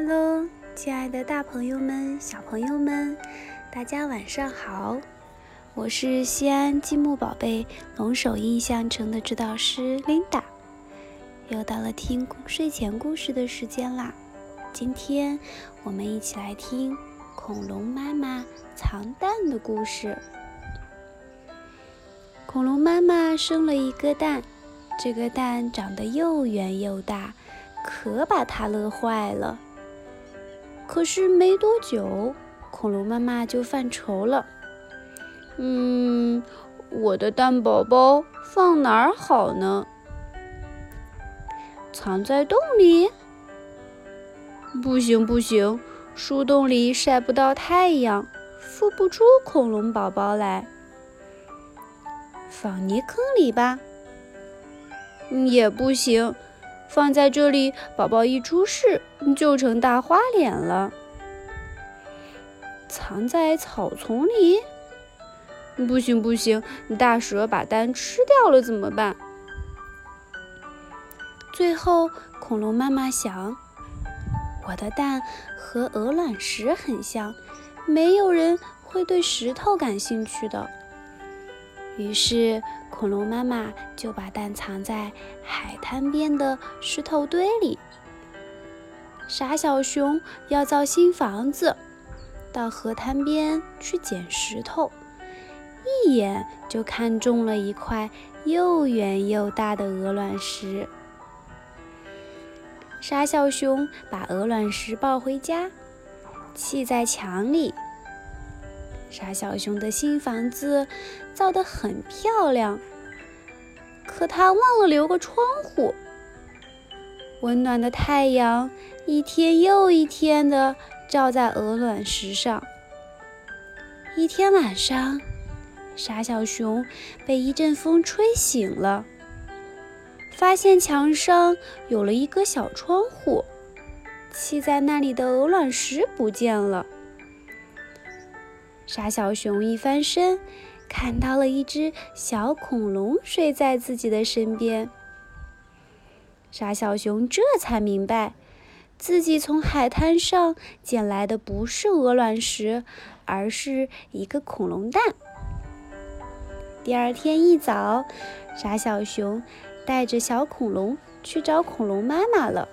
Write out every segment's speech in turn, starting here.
Hello，亲爱的大朋友们、小朋友们，大家晚上好！我是西安积木宝贝龙首印象城的指导师 Linda，又到了听睡前故事的时间啦。今天我们一起来听恐龙妈妈藏蛋的故事。恐龙妈妈生了一个蛋，这个蛋长得又圆又大，可把它乐坏了。可是没多久，恐龙妈妈就犯愁了。嗯，我的蛋宝宝放哪儿好呢？藏在洞里？不行不行，树洞里晒不到太阳，孵不出恐龙宝宝来。放泥坑里吧？也不行。放在这里，宝宝一出世就成大花脸了。藏在草丛里？不行不行，大蛇把蛋吃掉了怎么办？最后，恐龙妈妈想，我的蛋和鹅卵石很像，没有人会对石头感兴趣的。于是，恐龙妈妈就把蛋藏在海滩边的石头堆里。傻小熊要造新房子，到河滩边去捡石头，一眼就看中了一块又圆又大的鹅卵石。傻小熊把鹅卵石抱回家，砌在墙里。傻小熊的新房子造得很漂亮，可他忘了留个窗户。温暖的太阳一天又一天地照在鹅卵石上。一天晚上，傻小熊被一阵风吹醒了，发现墙上有了一个小窗户，砌在那里的鹅卵石不见了。傻小熊一翻身，看到了一只小恐龙睡在自己的身边。傻小熊这才明白，自己从海滩上捡来的不是鹅卵石，而是一个恐龙蛋。第二天一早，傻小熊带着小恐龙去找恐龙妈妈了。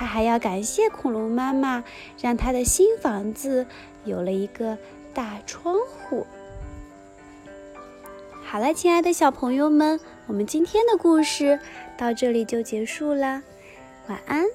他还要感谢恐龙妈妈，让他的新房子有了一个大窗户。好了，亲爱的小朋友们，我们今天的故事到这里就结束了，晚安。